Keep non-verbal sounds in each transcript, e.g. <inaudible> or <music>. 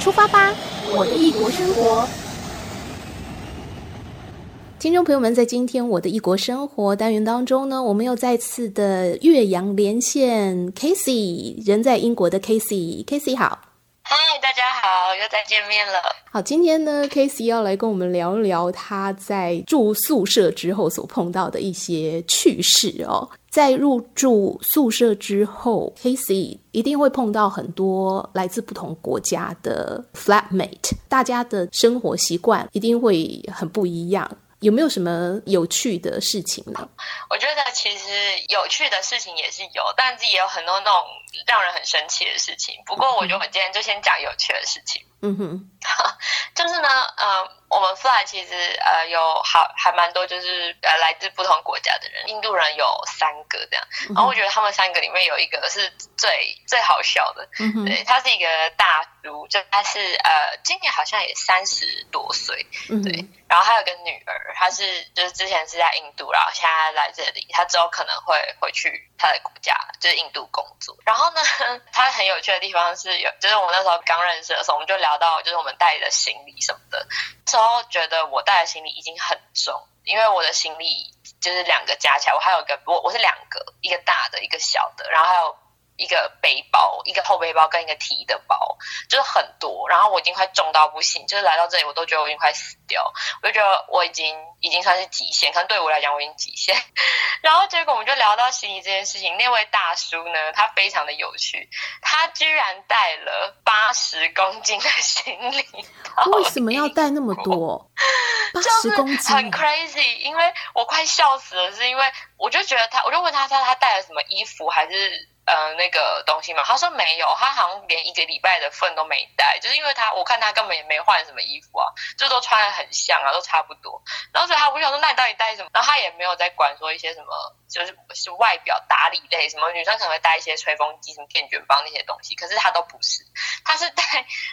出发吧，我的异国生活。听众朋友们，在今天我的异国生活单元当中呢，我们又再次的岳阳连线 Casey，人在英国的 Casey，Casey 好，嗨，大家好，又再见面了。好，今天呢，Casey 要来跟我们聊聊他在住宿舍之后所碰到的一些趣事哦。在入住宿舍之后，Casey 一定会碰到很多来自不同国家的 flatmate，大家的生活习惯一定会很不一样。有没有什么有趣的事情呢？我觉得其实有趣的事情也是有，但是也有很多那种让人很生气的事情。不过，我觉得我今天就先讲有趣的事情。嗯哼，<laughs> 就是呢，呃，我们 flat 其实呃有好还蛮多，就是呃来自不同国家的人。印度人有三个这样，然后我觉得他们三个里面有一个是最最好笑的。嗯哼，对，他是一个大叔，就他是呃今年好像也三十多岁。嗯，对。然后他有个女儿，她是就是之前是在印度，然后现在来这里，她之后可能会回去她的国家，就是印度工作。然后然后呢，<laughs> 他很有趣的地方是有，就是我那时候刚认识的时候，我们就聊到就是我们带的行李什么的。那时候觉得我带的行李已经很重，因为我的行李就是两个加起来，我还有个我我是两个，一个大的，一个小的，然后还有。一个背包，一个后背包跟一个提的包，就是很多。然后我已经快重到不行，就是来到这里，我都觉得我已经快死掉。我就觉得我已经已经算是极限，可能对我来讲我已经极限。<laughs> 然后结果我们就聊到行李这件事情，那位大叔呢，他非常的有趣，他居然带了八十公斤的行李。为什么要带那么多？八十公斤，就是很 crazy，因为我快笑死了，是因为我就觉得他，我就问他他他带了什么衣服还是？呃，那个东西嘛，他说没有，他好像连一个礼拜的份都没带，就是因为他，我看他根本也没换什么衣服啊，就都穿的很像啊，都差不多。然后所以他，我想说，那你到底带什么？然后他也没有在管说一些什么，就是是外表打理类，什么女生可能会带一些吹风机、什么电卷棒那些东西，可是他都不是，他是带，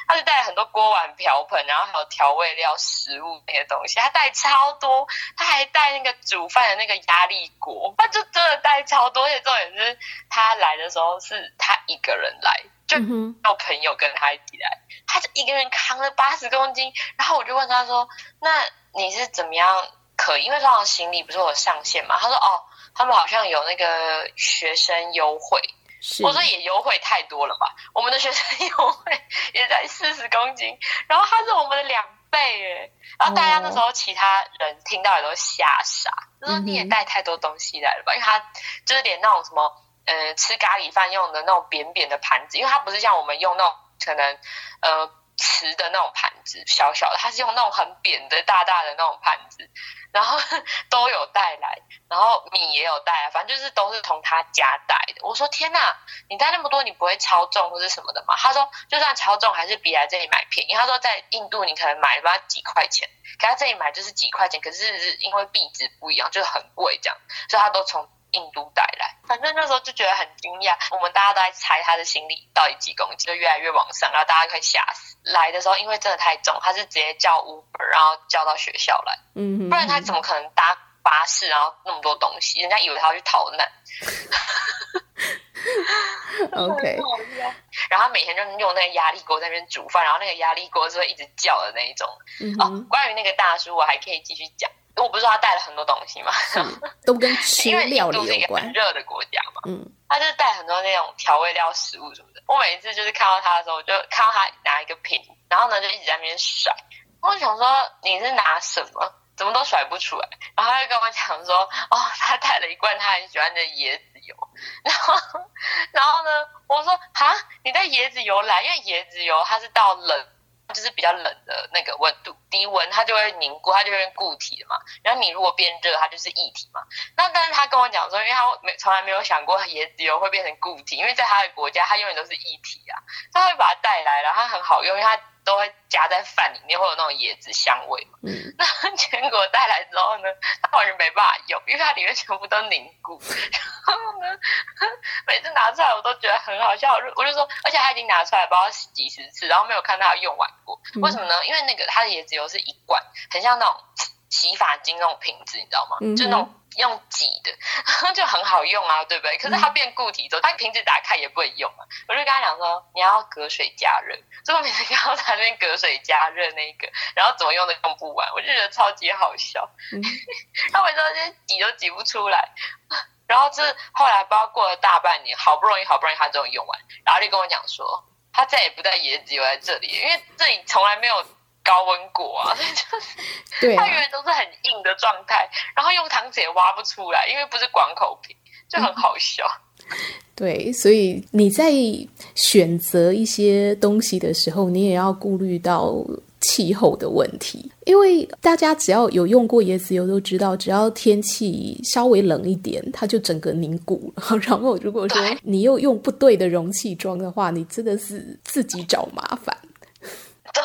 他是带很多锅碗瓢盆，然后还有调味料、食物那些东西，他带超多，他还带那个煮饭的那个压力锅，他就真的带超多，而且重点是他来的。时候是他一个人来，就有朋友跟他一起来，他就一个人扛了八十公斤。然后我就问他说：“那你是怎么样可以？因为通常行李不是有上限嘛？”他说：“哦，他们好像有那个学生优惠。”我说：“也优惠太多了吧？我们的学生优惠也在四十公斤，然后他是我们的两倍耶。然后大家那时候其他人听到也都吓傻，就说你也带太多东西来了吧？因为他就是连那种什么。”呃，吃咖喱饭用的那种扁扁的盘子，因为它不是像我们用那种可能呃瓷的那种盘子，小小的，它是用那种很扁的大大的那种盘子，然后 <laughs> 都有带来，然后米也有带来，反正就是都是从他家带的。我说天哪，你带那么多，你不会超重或是什么的吗？他说就算超重，还是比来这里买便宜。他说在印度你可能买吧几块钱，可他这里买就是几块钱，可是是因为币值不一样，就是很贵这样，所以他都从。印度带来，反正那时候就觉得很惊讶。我们大家都在猜他的行李到底几公斤，就越来越往上，然后大家快吓死。来的时候因为真的太重，他是直接叫 Uber，然后叫到学校来。嗯，不然他怎么可能搭巴士，然后那么多东西？人家以为他要去逃难。<laughs> OK。<laughs> 然后他每天就用那个压力锅在那边煮饭，然后那个压力锅是会一直叫的那一种。嗯、哦，关于那个大叔，我还可以继续讲。我不是说他带了很多东西嘛，都跟吃料理有关。因为印度是一个很热的国家嘛，嗯，他就带很多那种调味料、食物什么的。我每一次就是看到他的时候，我就看到他拿一个瓶，然后呢就一直在那边甩。我想说你是拿什么？怎么都甩不出来？然后他就跟我讲说，哦，他带了一罐他很喜欢的椰子油。<laughs> 然后，然后呢，我说啊，你带椰子油来？因为椰子油它是到冷。就是比较冷的那个温度，低温它就会凝固，它就会固体的嘛。然后你如果变热，它就是液体嘛。那但是他跟我讲说，因为他没从来没有想过椰子油会变成固体，因为在他的国家，它永远都是液体啊。他会把它带来了，它很好用，因为它。都会夹在饭里面，会有那种椰子香味嘛。嗯。<laughs> 那坚果带来之后呢，它完全没办法用，因为它里面全部都凝固。<laughs> 然后呢，每次拿出来我都觉得很好笑，我就说，而且他已经拿出来不知道几十次，然后没有看到他用完过。为什么呢？因为那个它的椰子油是一罐，很像那种洗发精那种瓶子，你知道吗？嗯。就那种用挤的，<laughs> 就很好用啊，对不对？可是它变固体之后，它瓶子打开也不会用啊。我就跟他讲说，你要隔水加热，所以我每次看到他那边隔水加热那个，然后怎么用都用不完，我就觉得超级好笑。嗯、<laughs> 他每次这些挤都挤不出来，然后这后来不知道过了大半年，好不容易好不容易他终于用完，然后就跟我讲说，他再也不带椰子油在这里，因为这里从来没有。高温果啊，就 <laughs> 是对，它永远都是很硬的状态，然后用糖纸也挖不出来，因为不是广口瓶，就很好笑。嗯、对，所以你在选择一些东西的时候，你也要顾虑到气候的问题，因为大家只要有用过椰子油都知道，只要天气稍微冷一点，它就整个凝固了。然后如果说你又用不对的容器装的话，你真的是自己找麻烦。对。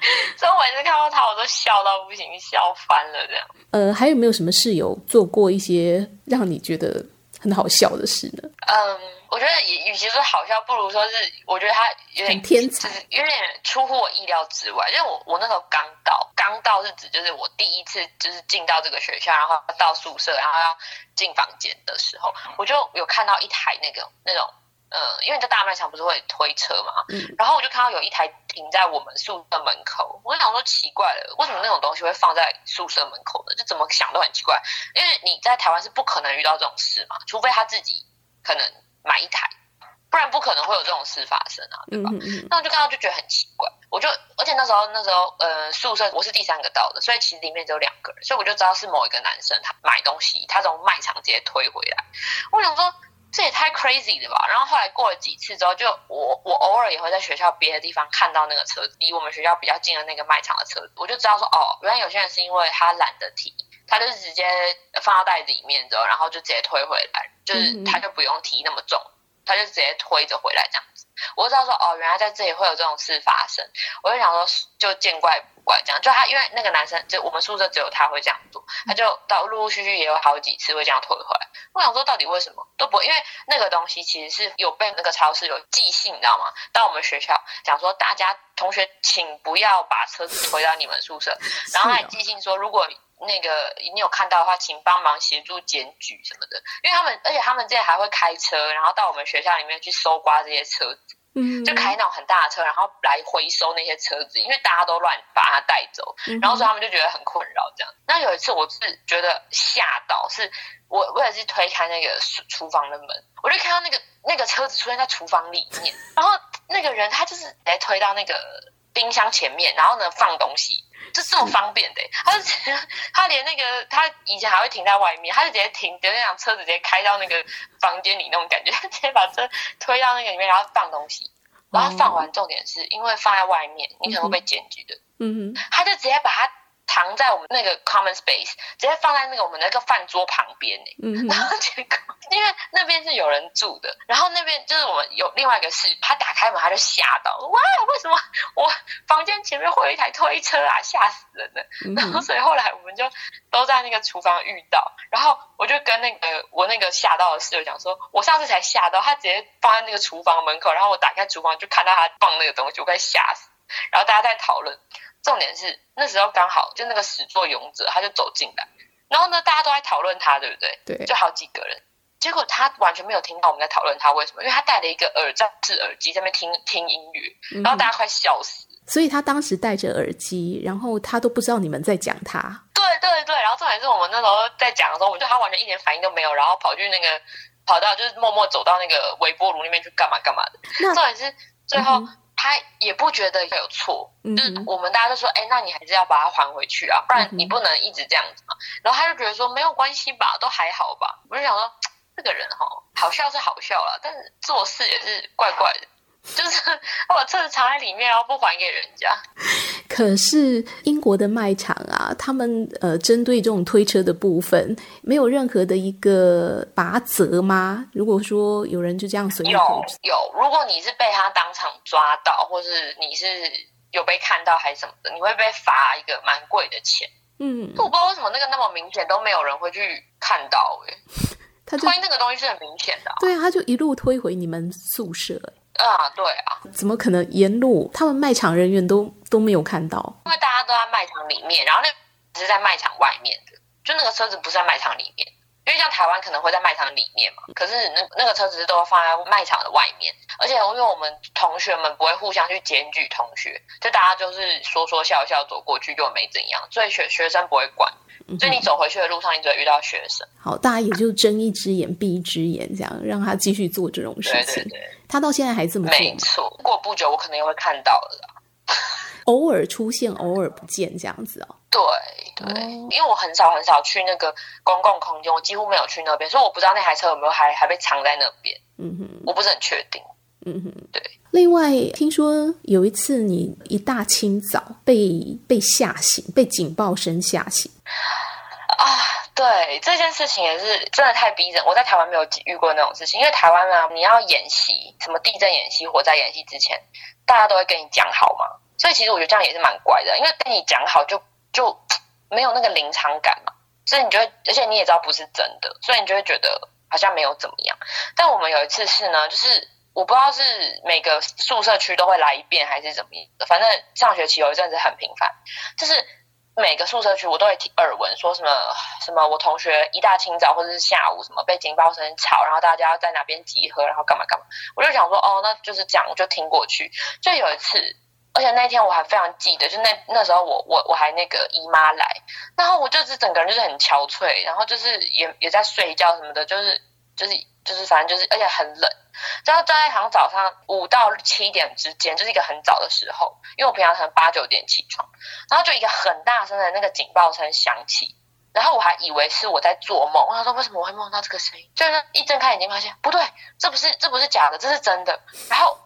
<laughs> 所以我每次看到他，我都笑到不行，笑翻了这样。呃，还有没有什么室友做过一些让你觉得很好笑的事呢？嗯，我觉得也与其说好笑，不如说是我觉得他有点天才，就是有点出乎我意料之外。因为我我那时候刚到，刚到是指就是我第一次就是进到这个学校，然后到宿舍，然后要进房间的时候，我就有看到一台那个那种。呃，因为在大卖场不是会推车嘛，嗯，然后我就看到有一台停在我们宿舍门口，我就想说奇怪了，为什么那种东西会放在宿舍门口呢？就怎么想都很奇怪，因为你在台湾是不可能遇到这种事嘛，除非他自己可能买一台，不然不可能会有这种事发生啊，对吧？嗯嗯，那我就看到就觉得很奇怪，我就而且那时候那时候呃宿舍我是第三个到的，所以其实里面只有两个人，所以我就知道是某一个男生他买东西，他从卖场直接推回来，我想说。这也太 crazy 了吧！然后后来过了几次之后，就我我偶尔也会在学校别的地方看到那个车子，离我们学校比较近的那个卖场的车子，我就知道说哦，原来有些人是因为他懒得提，他就是直接放到袋子里面之后，然后就直接推回来，就是他就不用提那么重，他就直接推着回来这样子。我就知道说哦，原来在这里会有这种事发生，我就想说就见怪不怪这样。就他因为那个男生，就我们宿舍只有他会这样做，他就到陆陆续续也有好几次会这样退回来。我想说到底为什么都不会？因为那个东西其实是有被那个超市有寄信，你知道吗？到我们学校讲说大家同学请不要把车子推到你们宿舍，然后还寄信说如果。那个你有看到的话，请帮忙协助检举什么的，因为他们，而且他们这边还会开车，然后到我们学校里面去搜刮这些车子，嗯，就开那种很大的车，然后来回收那些车子，因为大家都乱把它带走，然后所以他们就觉得很困扰这样。那有一次我是觉得吓到，是我我也是推开那个厨房的门，我就看到那个那个车子出现在厨房里面，然后那个人他就是来推到那个冰箱前面，然后呢放东西。就这么方便的，他就他连那个他以前还会停在外面，他就直接停，就那辆车子直接开到那个房间里那种感觉，他 <laughs> 直接把车推到那个里面，然后放东西，然后放完，重点是因为放在外面，你可能会被检举的，嗯哼，他就直接把它。藏在我们那个 common space，直接放在那个我们那个饭桌旁边呢。嗯，然后结果 <laughs> 因为那边是有人住的，然后那边就是我们有另外一个室友，他打开门他就吓到，哇，为什么我房间前面会有一台推车啊，吓死人了。然后所以后来我们就都在那个厨房遇到，然后我就跟那个我那个吓到的室友讲说，我上次才吓到，他直接放在那个厨房门口，然后我打开厨房就看到他放那个东西，我快吓死。然后大家在讨论。重点是那时候刚好就那个始作俑者他就走进来，然后呢大家都在讨论他，对不对？对，就好几个人，结果他完全没有听到我们在讨论他为什么，因为他戴了一个耳罩式耳机在那边听听音乐，然后大家快笑死。嗯，所以他当时戴着耳机，然后他都不知道你们在讲他。对对对，然后重点是我们那时候在讲的时候，我觉得他完全一点反应都没有，然后跑去那个跑到就是默默走到那个微波炉那边去干嘛干嘛的。重点是最后。嗯他也不觉得有错，嗯、就是我们大家都说，哎，那你还是要把它还回去啊，不然你不能一直这样子嘛。然后他就觉得说没有关系吧，都还好吧。我就想说，<tsk> 这个人哈，好笑是好笑了，但是做事也是怪怪的。就是 <laughs> 我把车子藏在里面，然后不还给人家。可是英国的卖场啊，他们呃，针对这种推车的部分，没有任何的一个罚则吗？如果说有人就这样随意，有有，如果你是被他当场抓到，或是你是有被看到还是什么的，你会被罚一个蛮贵的钱。嗯，我不知道为什么那个那么明显都没有人会去看到，哎，他就推那个东西是很明显的啊。对啊，他就一路推回你们宿舍。啊，对啊，怎么可能沿路他们卖场人员都都没有看到？因为大家都在卖场里面，然后那只是在卖场外面的。就那个车子不是在卖场里面。因为像台湾可能会在卖场里面嘛，可是那那个车子都放在卖场的外面，而且因为我们同学们不会互相去检举同学，就大家就是说说笑笑走过去就没怎样，所以学学生不会管，所以你走回去的路上你只会遇到学生。好，大家也就睁一只眼闭一只眼，这样让他继续做这种事情。对对对，他到现在还这么做。没错，过不久我可能也会看到了。偶尔出现，偶尔不见，这样子哦。对对，因为我很少很少去那个公共空间，我几乎没有去那边，所以我不知道那台车有没有还还被藏在那边。嗯哼，我不是很确定。嗯哼，对。另外，听说有一次你一大清早被被吓醒，被警报声吓醒。啊，对，这件事情也是真的太逼人。我在台湾没有遇过那种事情，因为台湾啊，你要演习，什么地震演习、火灾演习之前，大家都会跟你讲好嘛？所以其实我觉得这样也是蛮怪的，因为跟你讲好就就没有那个临场感嘛，所以你就会，而且你也知道不是真的，所以你就会觉得好像没有怎么样。但我们有一次是呢，就是我不知道是每个宿舍区都会来一遍还是怎么样，反正上学期有一阵子很频繁，就是每个宿舍区我都会听耳闻说什么什么，我同学一大清早或者是下午什么被警报声吵，然后大家要在哪边集合，然后干嘛干嘛，我就想说哦，那就是这样，我就听过去。就有一次。而且那天我还非常记得，就那那时候我我我还那个姨妈来，然后我就是整个人就是很憔悴，然后就是也也在睡觉什么的，就是就是就是反正就是，而且很冷。然后在好像早上五到七点之间，就是一个很早的时候，因为我平常可能八九点起床，然后就一个很大声的那个警报声响起，然后我还以为是我在做梦，我想说为什么我会梦到这个声音？就是一睁开眼睛发现不对，这不是这不是假的，这是真的，然后。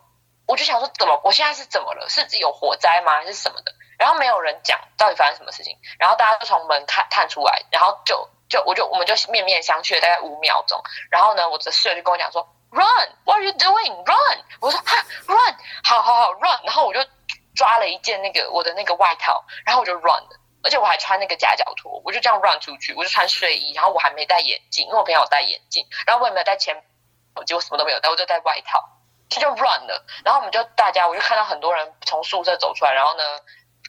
我就想说，怎么我现在是怎么了？是有火灾吗？还是什么的？然后没有人讲到底发生什么事情。然后大家就从门看探出来，然后就就我就我们就面面相觑了大概五秒钟。然后呢，我的室友就跟我讲说：“Run，What are you doing？Run！” 我说：“哈，Run！好好好，Run！” 然后我就抓了一件那个我的那个外套，然后我就 Run 了。而且我还穿那个夹脚拖，我就这样 Run 出去。我就穿睡衣，然后我还没戴眼镜，因为我朋友有戴眼镜。然后我也没有带钱，结果什么都没有带，我就带外套。这就乱了，然后我们就大家，我就看到很多人从宿舍走出来，然后呢，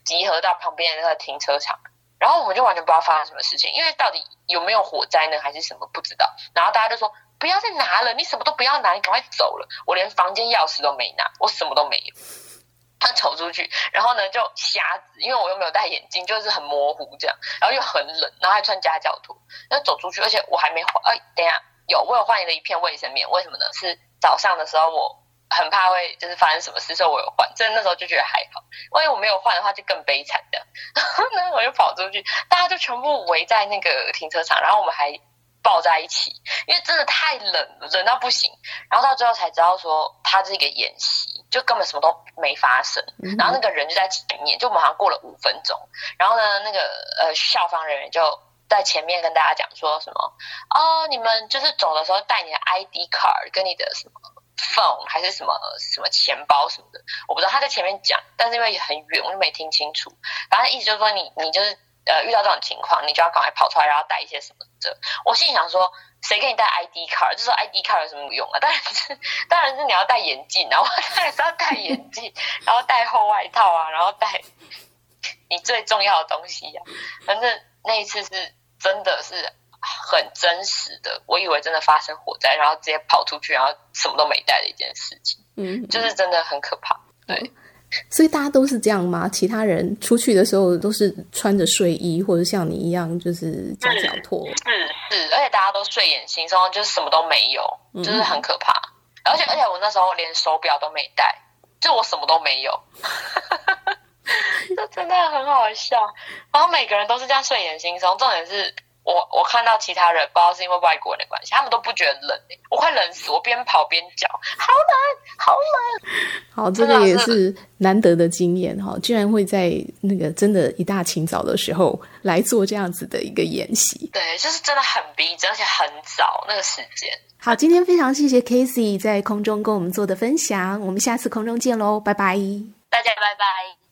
集合到旁边那个停车场，然后我们就完全不知道发生什么事情，因为到底有没有火灾呢，还是什么不知道。然后大家就说不要再拿了，你什么都不要拿，你赶快走了。我连房间钥匙都没拿，我什么都没有。他走出去，然后呢就瞎子，因为我又没有戴眼镜，就是很模糊这样，然后又很冷，然后还穿夹脚拖，然后走出去，而且我还没换，哎，等下有，我有换了一片卫生棉，为什么呢？是早上的时候我。很怕会就是发生什么事，所以我有换。所以那时候就觉得还好，万一我没有换的话，就更悲惨的。然后呢，我就跑出去，大家就全部围在那个停车场，然后我们还抱在一起，因为真的太冷了，冷到不行。然后到最后才知道说，他这个演习就根本什么都没发生。然后那个人就在前面，就我们好像过了五分钟。然后呢，那个呃校方人员就在前面跟大家讲说什么哦，你们就是走的时候带你的 ID card 跟你的什么。Phone 还是什么什么钱包什么的，我不知道他在前面讲，但是因为很远，我就没听清楚。反正意思就是说你，你就是呃遇到这种情况，你就要赶快跑出来，然后带一些什么的。我心里想说，谁给你带 ID card？就说 ID card 有什么用啊？当然是当然是你要戴眼镜，然后当然是要戴眼镜，然后带厚外套啊，然后带你最重要的东西呀、啊。反正那一次是真的是。很真实的，我以为真的发生火灾，然后直接跑出去，然后什么都没带的一件事情，嗯，就是真的很可怕。对、哦，所以大家都是这样吗？其他人出去的时候都是穿着睡衣，或者像你一样就是夹脚拖？是是，而且大家都睡眼惺忪，就是什么都没有，就是很可怕。嗯、而且而且我那时候连手表都没带，就我什么都没有，<laughs> 这真的很好笑。然后每个人都是这样睡眼惺忪，重点是。我我看到其他人，不知道是因为外国人的关系，他们都不觉得冷，我快冷死，我边跑边叫，好冷，好冷。好，这个也是难得的经验哈，居然会在那个真的一大清早的时候来做这样子的一个演习。对，就是真的很逼真，而且很早那个时间。好，今天非常谢谢 Casey 在空中跟我们做的分享，我们下次空中见喽，拜拜。大家拜拜。